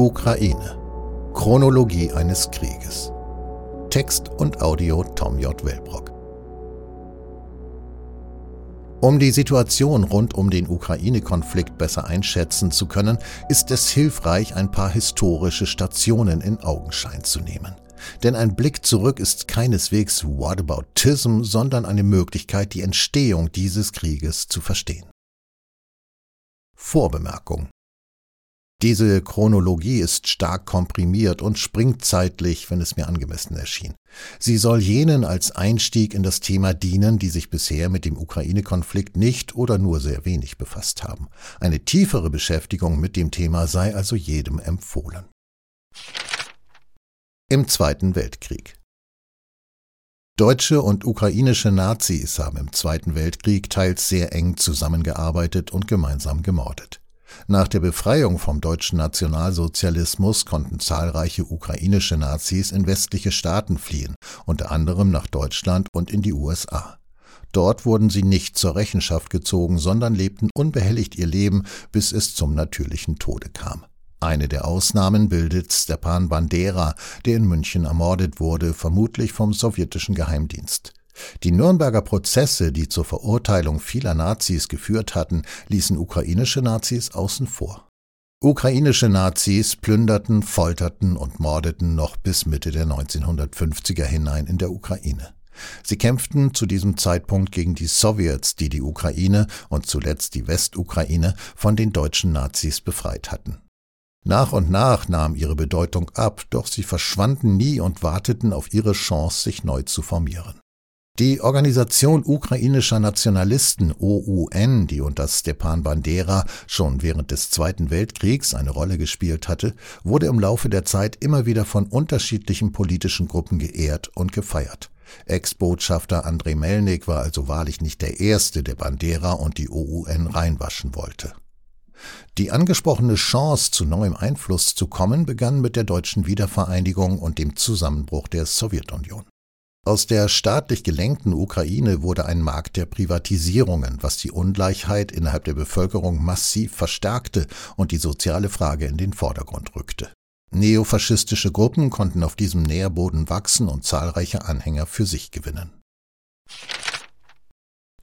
Ukraine. Chronologie eines Krieges. Text und Audio Tom J. Wellbrock. Um die Situation rund um den Ukraine-Konflikt besser einschätzen zu können, ist es hilfreich, ein paar historische Stationen in Augenschein zu nehmen. Denn ein Blick zurück ist keineswegs Whataboutism, sondern eine Möglichkeit, die Entstehung dieses Krieges zu verstehen. Vorbemerkung diese Chronologie ist stark komprimiert und springt zeitlich, wenn es mir angemessen erschien. Sie soll jenen als Einstieg in das Thema dienen, die sich bisher mit dem Ukraine-Konflikt nicht oder nur sehr wenig befasst haben. Eine tiefere Beschäftigung mit dem Thema sei also jedem empfohlen. Im Zweiten Weltkrieg Deutsche und ukrainische Nazis haben im Zweiten Weltkrieg teils sehr eng zusammengearbeitet und gemeinsam gemordet. Nach der Befreiung vom deutschen Nationalsozialismus konnten zahlreiche ukrainische Nazis in westliche Staaten fliehen, unter anderem nach Deutschland und in die USA. Dort wurden sie nicht zur Rechenschaft gezogen, sondern lebten unbehelligt ihr Leben, bis es zum natürlichen Tode kam. Eine der Ausnahmen bildet Stepan Bandera, der in München ermordet wurde, vermutlich vom sowjetischen Geheimdienst. Die Nürnberger Prozesse, die zur Verurteilung vieler Nazis geführt hatten, ließen ukrainische Nazis außen vor. Ukrainische Nazis plünderten, folterten und mordeten noch bis Mitte der 1950er hinein in der Ukraine. Sie kämpften zu diesem Zeitpunkt gegen die Sowjets, die die Ukraine und zuletzt die Westukraine von den deutschen Nazis befreit hatten. Nach und nach nahm ihre Bedeutung ab, doch sie verschwanden nie und warteten auf ihre Chance, sich neu zu formieren. Die Organisation ukrainischer Nationalisten OUN, die unter Stepan Bandera schon während des Zweiten Weltkriegs eine Rolle gespielt hatte, wurde im Laufe der Zeit immer wieder von unterschiedlichen politischen Gruppen geehrt und gefeiert. Ex-Botschafter Andrei Melnik war also wahrlich nicht der Erste, der Bandera und die OUN reinwaschen wollte. Die angesprochene Chance, zu neuem Einfluss zu kommen, begann mit der deutschen Wiedervereinigung und dem Zusammenbruch der Sowjetunion. Aus der staatlich gelenkten Ukraine wurde ein Markt der Privatisierungen, was die Ungleichheit innerhalb der Bevölkerung massiv verstärkte und die soziale Frage in den Vordergrund rückte. Neofaschistische Gruppen konnten auf diesem Nährboden wachsen und zahlreiche Anhänger für sich gewinnen.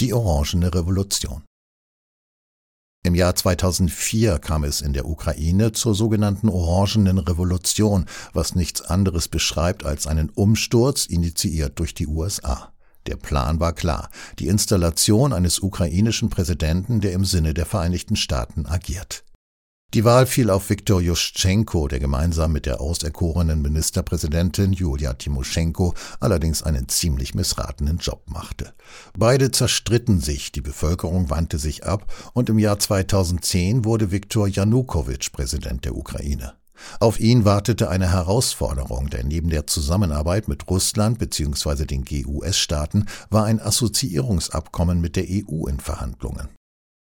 Die Orangene Revolution im Jahr 2004 kam es in der Ukraine zur sogenannten Orangenen Revolution, was nichts anderes beschreibt als einen Umsturz initiiert durch die USA. Der Plan war klar, die Installation eines ukrainischen Präsidenten, der im Sinne der Vereinigten Staaten agiert. Die Wahl fiel auf Viktor Juschtschenko, der gemeinsam mit der auserkorenen Ministerpräsidentin Julia Timoschenko allerdings einen ziemlich missratenen Job machte. Beide zerstritten sich, die Bevölkerung wandte sich ab und im Jahr 2010 wurde Viktor Janukowitsch Präsident der Ukraine. Auf ihn wartete eine Herausforderung, denn neben der Zusammenarbeit mit Russland bzw. den GUS-Staaten war ein Assoziierungsabkommen mit der EU in Verhandlungen.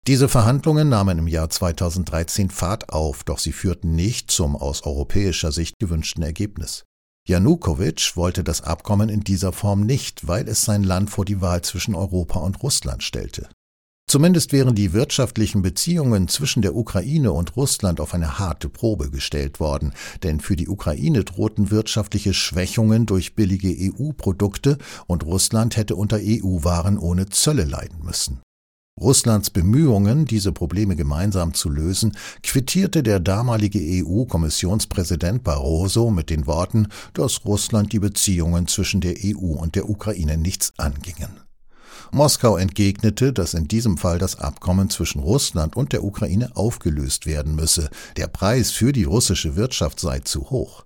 Diese Verhandlungen nahmen im Jahr 2013 Fahrt auf, doch sie führten nicht zum aus europäischer Sicht gewünschten Ergebnis. Janukowitsch wollte das Abkommen in dieser Form nicht, weil es sein Land vor die Wahl zwischen Europa und Russland stellte. Zumindest wären die wirtschaftlichen Beziehungen zwischen der Ukraine und Russland auf eine harte Probe gestellt worden, denn für die Ukraine drohten wirtschaftliche Schwächungen durch billige EU-Produkte und Russland hätte unter EU-Waren ohne Zölle leiden müssen. Russlands Bemühungen, diese Probleme gemeinsam zu lösen, quittierte der damalige EU-Kommissionspräsident Barroso mit den Worten, dass Russland die Beziehungen zwischen der EU und der Ukraine nichts angingen. Moskau entgegnete, dass in diesem Fall das Abkommen zwischen Russland und der Ukraine aufgelöst werden müsse. Der Preis für die russische Wirtschaft sei zu hoch.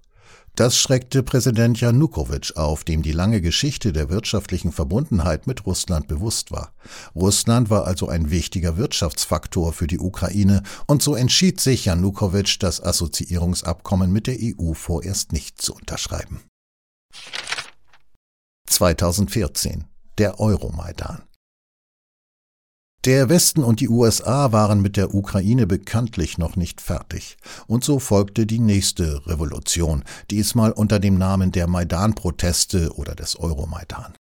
Das schreckte Präsident Janukowitsch auf, dem die lange Geschichte der wirtschaftlichen Verbundenheit mit Russland bewusst war. Russland war also ein wichtiger Wirtschaftsfaktor für die Ukraine, und so entschied sich Janukowitsch, das Assoziierungsabkommen mit der EU vorerst nicht zu unterschreiben. 2014 der Euromaidan. Der Westen und die USA waren mit der Ukraine bekanntlich noch nicht fertig. Und so folgte die nächste Revolution, diesmal unter dem Namen der Maidan-Proteste oder des Euromaidan.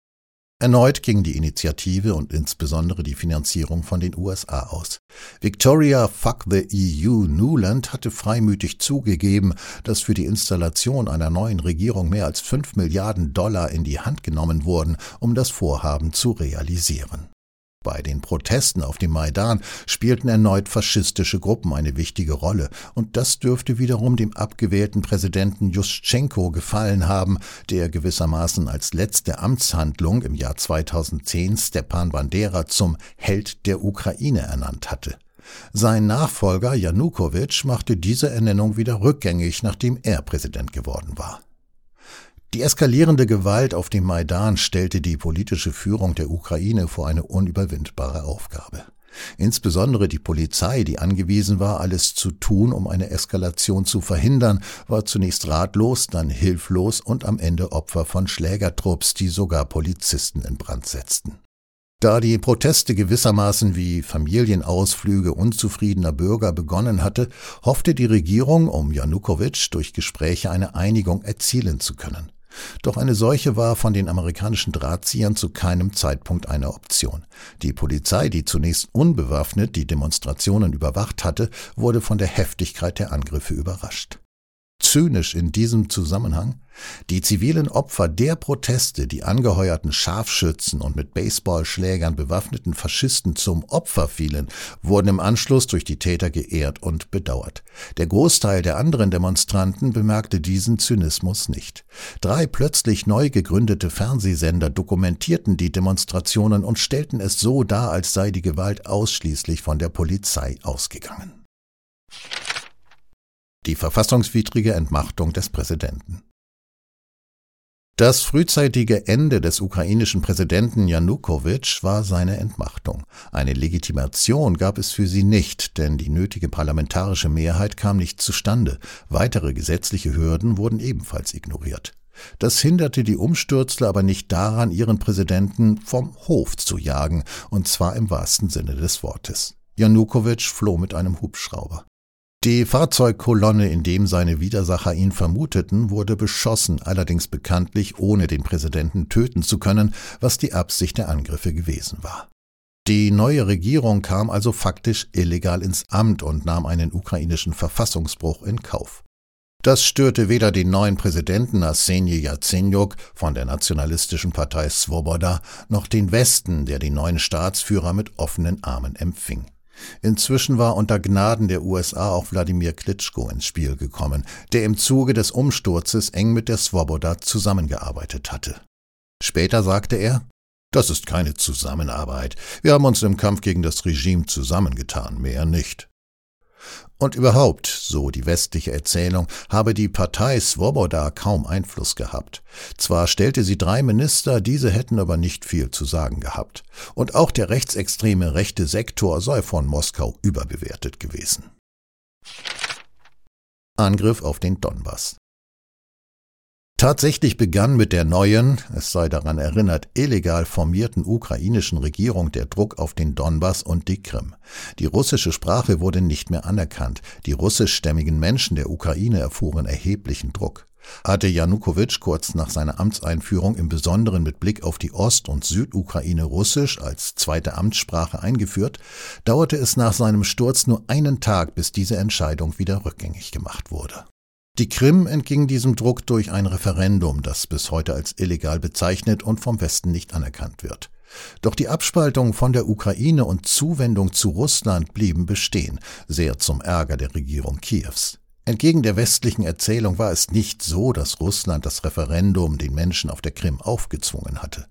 Erneut ging die Initiative und insbesondere die Finanzierung von den USA aus. Victoria Fuck the EU Newland hatte freimütig zugegeben, dass für die Installation einer neuen Regierung mehr als fünf Milliarden Dollar in die Hand genommen wurden, um das Vorhaben zu realisieren. Bei den Protesten auf dem Maidan spielten erneut faschistische Gruppen eine wichtige Rolle, und das dürfte wiederum dem abgewählten Präsidenten Juschtschenko gefallen haben, der gewissermaßen als letzte Amtshandlung im Jahr 2010 Stepan Bandera zum Held der Ukraine ernannt hatte. Sein Nachfolger Janukowitsch machte diese Ernennung wieder rückgängig, nachdem er Präsident geworden war. Die eskalierende Gewalt auf dem Maidan stellte die politische Führung der Ukraine vor eine unüberwindbare Aufgabe. Insbesondere die Polizei, die angewiesen war, alles zu tun, um eine Eskalation zu verhindern, war zunächst ratlos, dann hilflos und am Ende Opfer von Schlägertrupps, die sogar Polizisten in Brand setzten. Da die Proteste gewissermaßen wie Familienausflüge unzufriedener Bürger begonnen hatte, hoffte die Regierung, um Janukowitsch durch Gespräche eine Einigung erzielen zu können. Doch eine solche war von den amerikanischen Drahtziehern zu keinem Zeitpunkt eine Option. Die Polizei, die zunächst unbewaffnet die Demonstrationen überwacht hatte, wurde von der Heftigkeit der Angriffe überrascht zynisch in diesem Zusammenhang? Die zivilen Opfer der Proteste, die angeheuerten Scharfschützen und mit Baseballschlägern bewaffneten Faschisten zum Opfer fielen, wurden im Anschluss durch die Täter geehrt und bedauert. Der Großteil der anderen Demonstranten bemerkte diesen Zynismus nicht. Drei plötzlich neu gegründete Fernsehsender dokumentierten die Demonstrationen und stellten es so dar, als sei die Gewalt ausschließlich von der Polizei ausgegangen die verfassungswidrige Entmachtung des Präsidenten. Das frühzeitige Ende des ukrainischen Präsidenten Janukowitsch war seine Entmachtung. Eine Legitimation gab es für sie nicht, denn die nötige parlamentarische Mehrheit kam nicht zustande. Weitere gesetzliche Hürden wurden ebenfalls ignoriert. Das hinderte die Umstürzler aber nicht daran, ihren Präsidenten vom Hof zu jagen, und zwar im wahrsten Sinne des Wortes. Janukowitsch floh mit einem Hubschrauber. Die Fahrzeugkolonne, in dem seine Widersacher ihn vermuteten, wurde beschossen, allerdings bekanntlich ohne den Präsidenten töten zu können, was die Absicht der Angriffe gewesen war. Die neue Regierung kam also faktisch illegal ins Amt und nahm einen ukrainischen Verfassungsbruch in Kauf. Das störte weder den neuen Präsidenten Arsenij Jatsenyuk von der nationalistischen Partei Svoboda noch den Westen, der den neuen Staatsführer mit offenen Armen empfing. Inzwischen war unter Gnaden der USA auch Wladimir Klitschko ins Spiel gekommen, der im Zuge des Umsturzes eng mit der Swoboda zusammengearbeitet hatte. Später sagte er, das ist keine Zusammenarbeit. Wir haben uns im Kampf gegen das Regime zusammengetan, mehr nicht. Und überhaupt, so die westliche Erzählung, habe die Partei Svoboda kaum Einfluss gehabt. Zwar stellte sie drei Minister, diese hätten aber nicht viel zu sagen gehabt. Und auch der rechtsextreme rechte Sektor sei von Moskau überbewertet gewesen. Angriff auf den Donbass. Tatsächlich begann mit der neuen, es sei daran erinnert, illegal formierten ukrainischen Regierung der Druck auf den Donbass und die Krim. Die russische Sprache wurde nicht mehr anerkannt, die russischstämmigen Menschen der Ukraine erfuhren erheblichen Druck. Hatte Janukowitsch kurz nach seiner Amtseinführung im Besonderen mit Blick auf die Ost- und Südukraine Russisch als zweite Amtssprache eingeführt, dauerte es nach seinem Sturz nur einen Tag, bis diese Entscheidung wieder rückgängig gemacht wurde. Die Krim entging diesem Druck durch ein Referendum, das bis heute als illegal bezeichnet und vom Westen nicht anerkannt wird. Doch die Abspaltung von der Ukraine und Zuwendung zu Russland blieben bestehen, sehr zum Ärger der Regierung Kiews. Entgegen der westlichen Erzählung war es nicht so, dass Russland das Referendum den Menschen auf der Krim aufgezwungen hatte.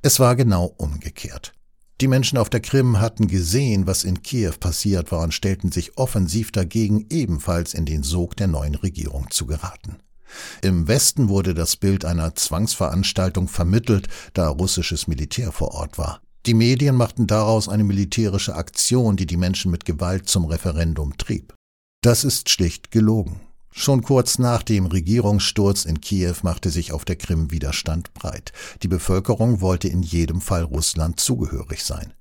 Es war genau umgekehrt. Die Menschen auf der Krim hatten gesehen, was in Kiew passiert war und stellten sich offensiv dagegen, ebenfalls in den Sog der neuen Regierung zu geraten. Im Westen wurde das Bild einer Zwangsveranstaltung vermittelt, da russisches Militär vor Ort war. Die Medien machten daraus eine militärische Aktion, die die Menschen mit Gewalt zum Referendum trieb. Das ist schlicht gelogen. Schon kurz nach dem Regierungssturz in Kiew machte sich auf der Krim Widerstand breit. Die Bevölkerung wollte in jedem Fall Russland zugehörig sein.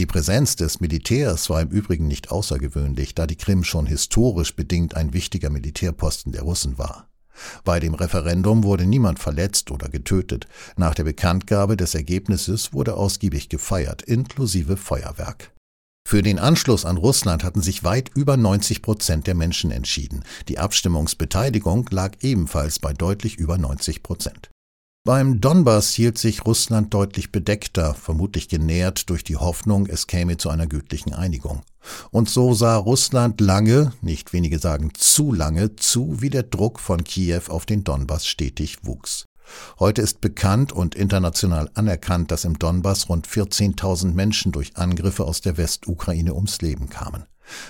Die Präsenz des Militärs war im Übrigen nicht außergewöhnlich, da die Krim schon historisch bedingt ein wichtiger Militärposten der Russen war. Bei dem Referendum wurde niemand verletzt oder getötet. Nach der Bekanntgabe des Ergebnisses wurde ausgiebig gefeiert, inklusive Feuerwerk. Für den Anschluss an Russland hatten sich weit über 90 Prozent der Menschen entschieden. Die Abstimmungsbeteiligung lag ebenfalls bei deutlich über 90 Prozent. Beim Donbass hielt sich Russland deutlich bedeckter, vermutlich genährt durch die Hoffnung, es käme zu einer gütlichen Einigung. Und so sah Russland lange, nicht wenige sagen zu lange, zu, wie der Druck von Kiew auf den Donbass stetig wuchs. Heute ist bekannt und international anerkannt, dass im Donbass rund 14.000 Menschen durch Angriffe aus der Westukraine ums Leben kamen.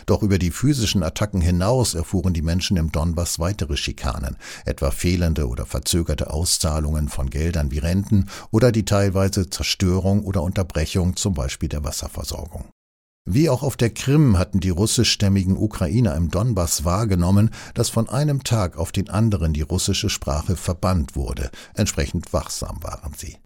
Doch über die physischen Attacken hinaus erfuhren die Menschen im Donbass weitere Schikanen, etwa fehlende oder verzögerte Auszahlungen von Geldern wie Renten oder die teilweise Zerstörung oder Unterbrechung zum Beispiel der Wasserversorgung. Wie auch auf der Krim hatten die russischstämmigen Ukrainer im Donbass wahrgenommen, dass von einem Tag auf den anderen die russische Sprache verbannt wurde. Entsprechend wachsam waren sie.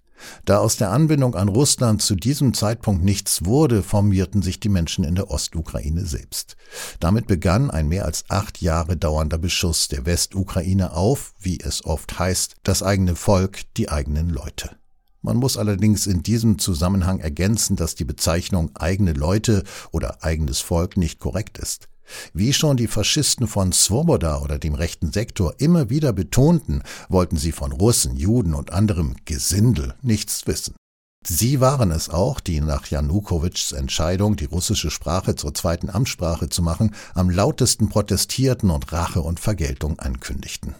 Da aus der Anbindung an Russland zu diesem Zeitpunkt nichts wurde, formierten sich die Menschen in der Ostukraine selbst. Damit begann ein mehr als acht Jahre dauernder Beschuss der Westukraine auf, wie es oft heißt, das eigene Volk, die eigenen Leute. Man muss allerdings in diesem Zusammenhang ergänzen, dass die Bezeichnung eigene Leute oder eigenes Volk nicht korrekt ist. Wie schon die Faschisten von Swoboda oder dem rechten Sektor immer wieder betonten, wollten sie von Russen, Juden und anderem Gesindel nichts wissen. Sie waren es auch, die nach Janukowitschs Entscheidung, die russische Sprache zur zweiten Amtssprache zu machen, am lautesten protestierten und Rache und Vergeltung ankündigten.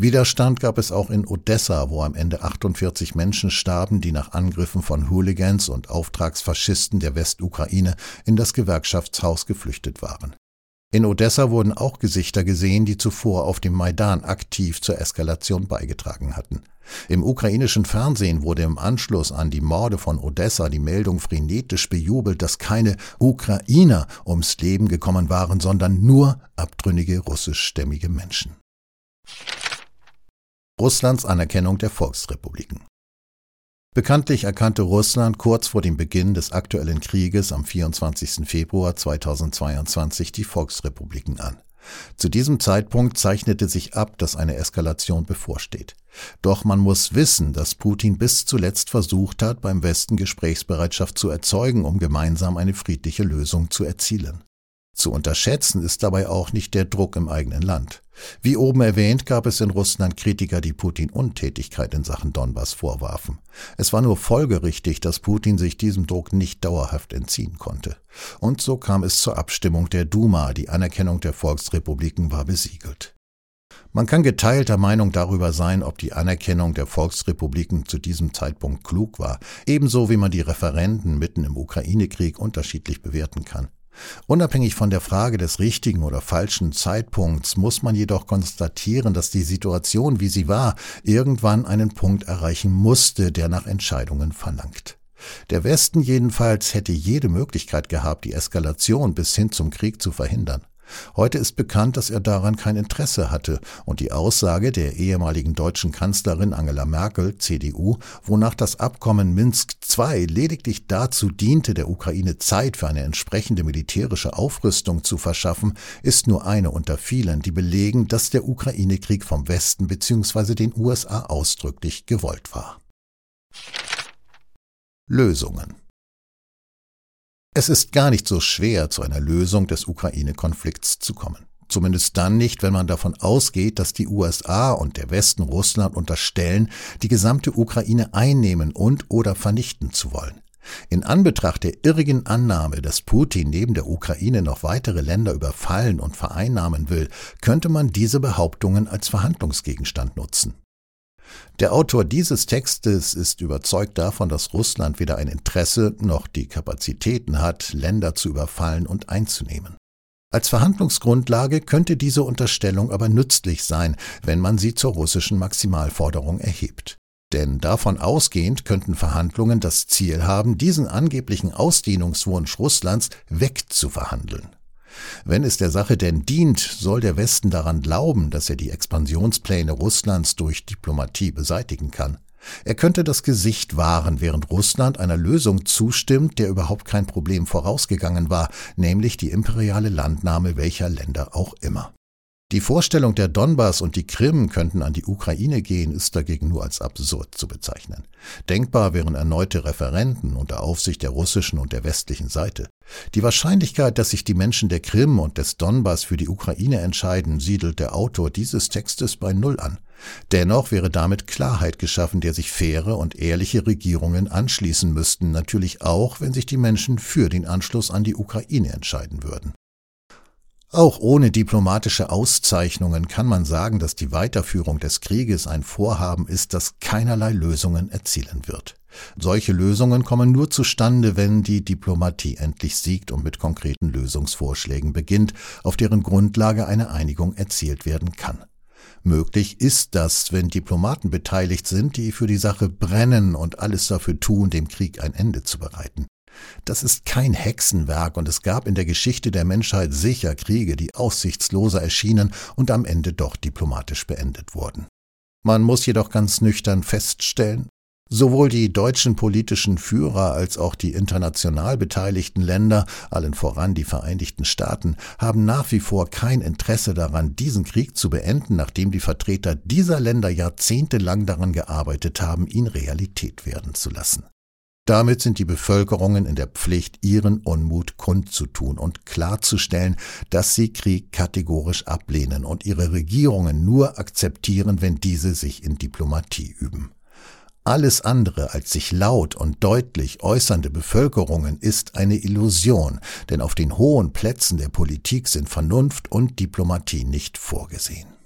Widerstand gab es auch in Odessa, wo am Ende 48 Menschen starben, die nach Angriffen von Hooligans und Auftragsfaschisten der Westukraine in das Gewerkschaftshaus geflüchtet waren. In Odessa wurden auch Gesichter gesehen, die zuvor auf dem Maidan aktiv zur Eskalation beigetragen hatten. Im ukrainischen Fernsehen wurde im Anschluss an die Morde von Odessa die Meldung frenetisch bejubelt, dass keine Ukrainer ums Leben gekommen waren, sondern nur abtrünnige russischstämmige Menschen. Russlands Anerkennung der Volksrepubliken. Bekanntlich erkannte Russland kurz vor dem Beginn des aktuellen Krieges am 24. Februar 2022 die Volksrepubliken an. Zu diesem Zeitpunkt zeichnete sich ab, dass eine Eskalation bevorsteht. Doch man muss wissen, dass Putin bis zuletzt versucht hat, beim Westen Gesprächsbereitschaft zu erzeugen, um gemeinsam eine friedliche Lösung zu erzielen. Zu unterschätzen ist dabei auch nicht der Druck im eigenen Land. Wie oben erwähnt, gab es in Russland Kritiker, die Putin Untätigkeit in Sachen Donbass vorwarfen. Es war nur folgerichtig, dass Putin sich diesem Druck nicht dauerhaft entziehen konnte. Und so kam es zur Abstimmung der Duma, die Anerkennung der Volksrepubliken war besiegelt. Man kann geteilter Meinung darüber sein, ob die Anerkennung der Volksrepubliken zu diesem Zeitpunkt klug war, ebenso wie man die Referenden mitten im Ukraine-Krieg unterschiedlich bewerten kann. Unabhängig von der Frage des richtigen oder falschen Zeitpunkts muss man jedoch konstatieren, dass die Situation, wie sie war, irgendwann einen Punkt erreichen musste, der nach Entscheidungen verlangt. Der Westen jedenfalls hätte jede Möglichkeit gehabt, die Eskalation bis hin zum Krieg zu verhindern. Heute ist bekannt, dass er daran kein Interesse hatte und die Aussage der ehemaligen deutschen Kanzlerin Angela Merkel, CDU, wonach das Abkommen Minsk II lediglich dazu diente, der Ukraine Zeit für eine entsprechende militärische Aufrüstung zu verschaffen, ist nur eine unter vielen, die belegen, dass der Ukraine-Krieg vom Westen bzw. den USA ausdrücklich gewollt war. Lösungen es ist gar nicht so schwer, zu einer Lösung des Ukraine-Konflikts zu kommen. Zumindest dann nicht, wenn man davon ausgeht, dass die USA und der Westen Russland unterstellen, die gesamte Ukraine einnehmen und oder vernichten zu wollen. In Anbetracht der irrigen Annahme, dass Putin neben der Ukraine noch weitere Länder überfallen und vereinnahmen will, könnte man diese Behauptungen als Verhandlungsgegenstand nutzen. Der Autor dieses Textes ist überzeugt davon, dass Russland weder ein Interesse noch die Kapazitäten hat, Länder zu überfallen und einzunehmen. Als Verhandlungsgrundlage könnte diese Unterstellung aber nützlich sein, wenn man sie zur russischen Maximalforderung erhebt. Denn davon ausgehend könnten Verhandlungen das Ziel haben, diesen angeblichen Ausdehnungswunsch Russlands wegzuverhandeln. Wenn es der Sache denn dient, soll der Westen daran glauben, dass er die Expansionspläne Russlands durch Diplomatie beseitigen kann. Er könnte das Gesicht wahren, während Russland einer Lösung zustimmt, der überhaupt kein Problem vorausgegangen war, nämlich die imperiale Landnahme welcher Länder auch immer. Die Vorstellung, der Donbass und die Krim könnten an die Ukraine gehen, ist dagegen nur als absurd zu bezeichnen. Denkbar wären erneute Referenden unter Aufsicht der russischen und der westlichen Seite. Die Wahrscheinlichkeit, dass sich die Menschen der Krim und des Donbass für die Ukraine entscheiden, siedelt der Autor dieses Textes bei Null an. Dennoch wäre damit Klarheit geschaffen, der sich faire und ehrliche Regierungen anschließen müssten, natürlich auch, wenn sich die Menschen für den Anschluss an die Ukraine entscheiden würden. Auch ohne diplomatische Auszeichnungen kann man sagen, dass die Weiterführung des Krieges ein Vorhaben ist, das keinerlei Lösungen erzielen wird. Solche Lösungen kommen nur zustande, wenn die Diplomatie endlich siegt und mit konkreten Lösungsvorschlägen beginnt, auf deren Grundlage eine Einigung erzielt werden kann. Möglich ist das, wenn Diplomaten beteiligt sind, die für die Sache brennen und alles dafür tun, dem Krieg ein Ende zu bereiten. Das ist kein Hexenwerk und es gab in der Geschichte der Menschheit sicher Kriege, die aussichtsloser erschienen und am Ende doch diplomatisch beendet wurden. Man muss jedoch ganz nüchtern feststellen, Sowohl die deutschen politischen Führer als auch die international beteiligten Länder, allen voran die Vereinigten Staaten, haben nach wie vor kein Interesse daran, diesen Krieg zu beenden, nachdem die Vertreter dieser Länder jahrzehntelang daran gearbeitet haben, ihn Realität werden zu lassen. Damit sind die Bevölkerungen in der Pflicht, ihren Unmut kundzutun und klarzustellen, dass sie Krieg kategorisch ablehnen und ihre Regierungen nur akzeptieren, wenn diese sich in Diplomatie üben. Alles andere als sich laut und deutlich äußernde Bevölkerungen ist eine Illusion, denn auf den hohen Plätzen der Politik sind Vernunft und Diplomatie nicht vorgesehen.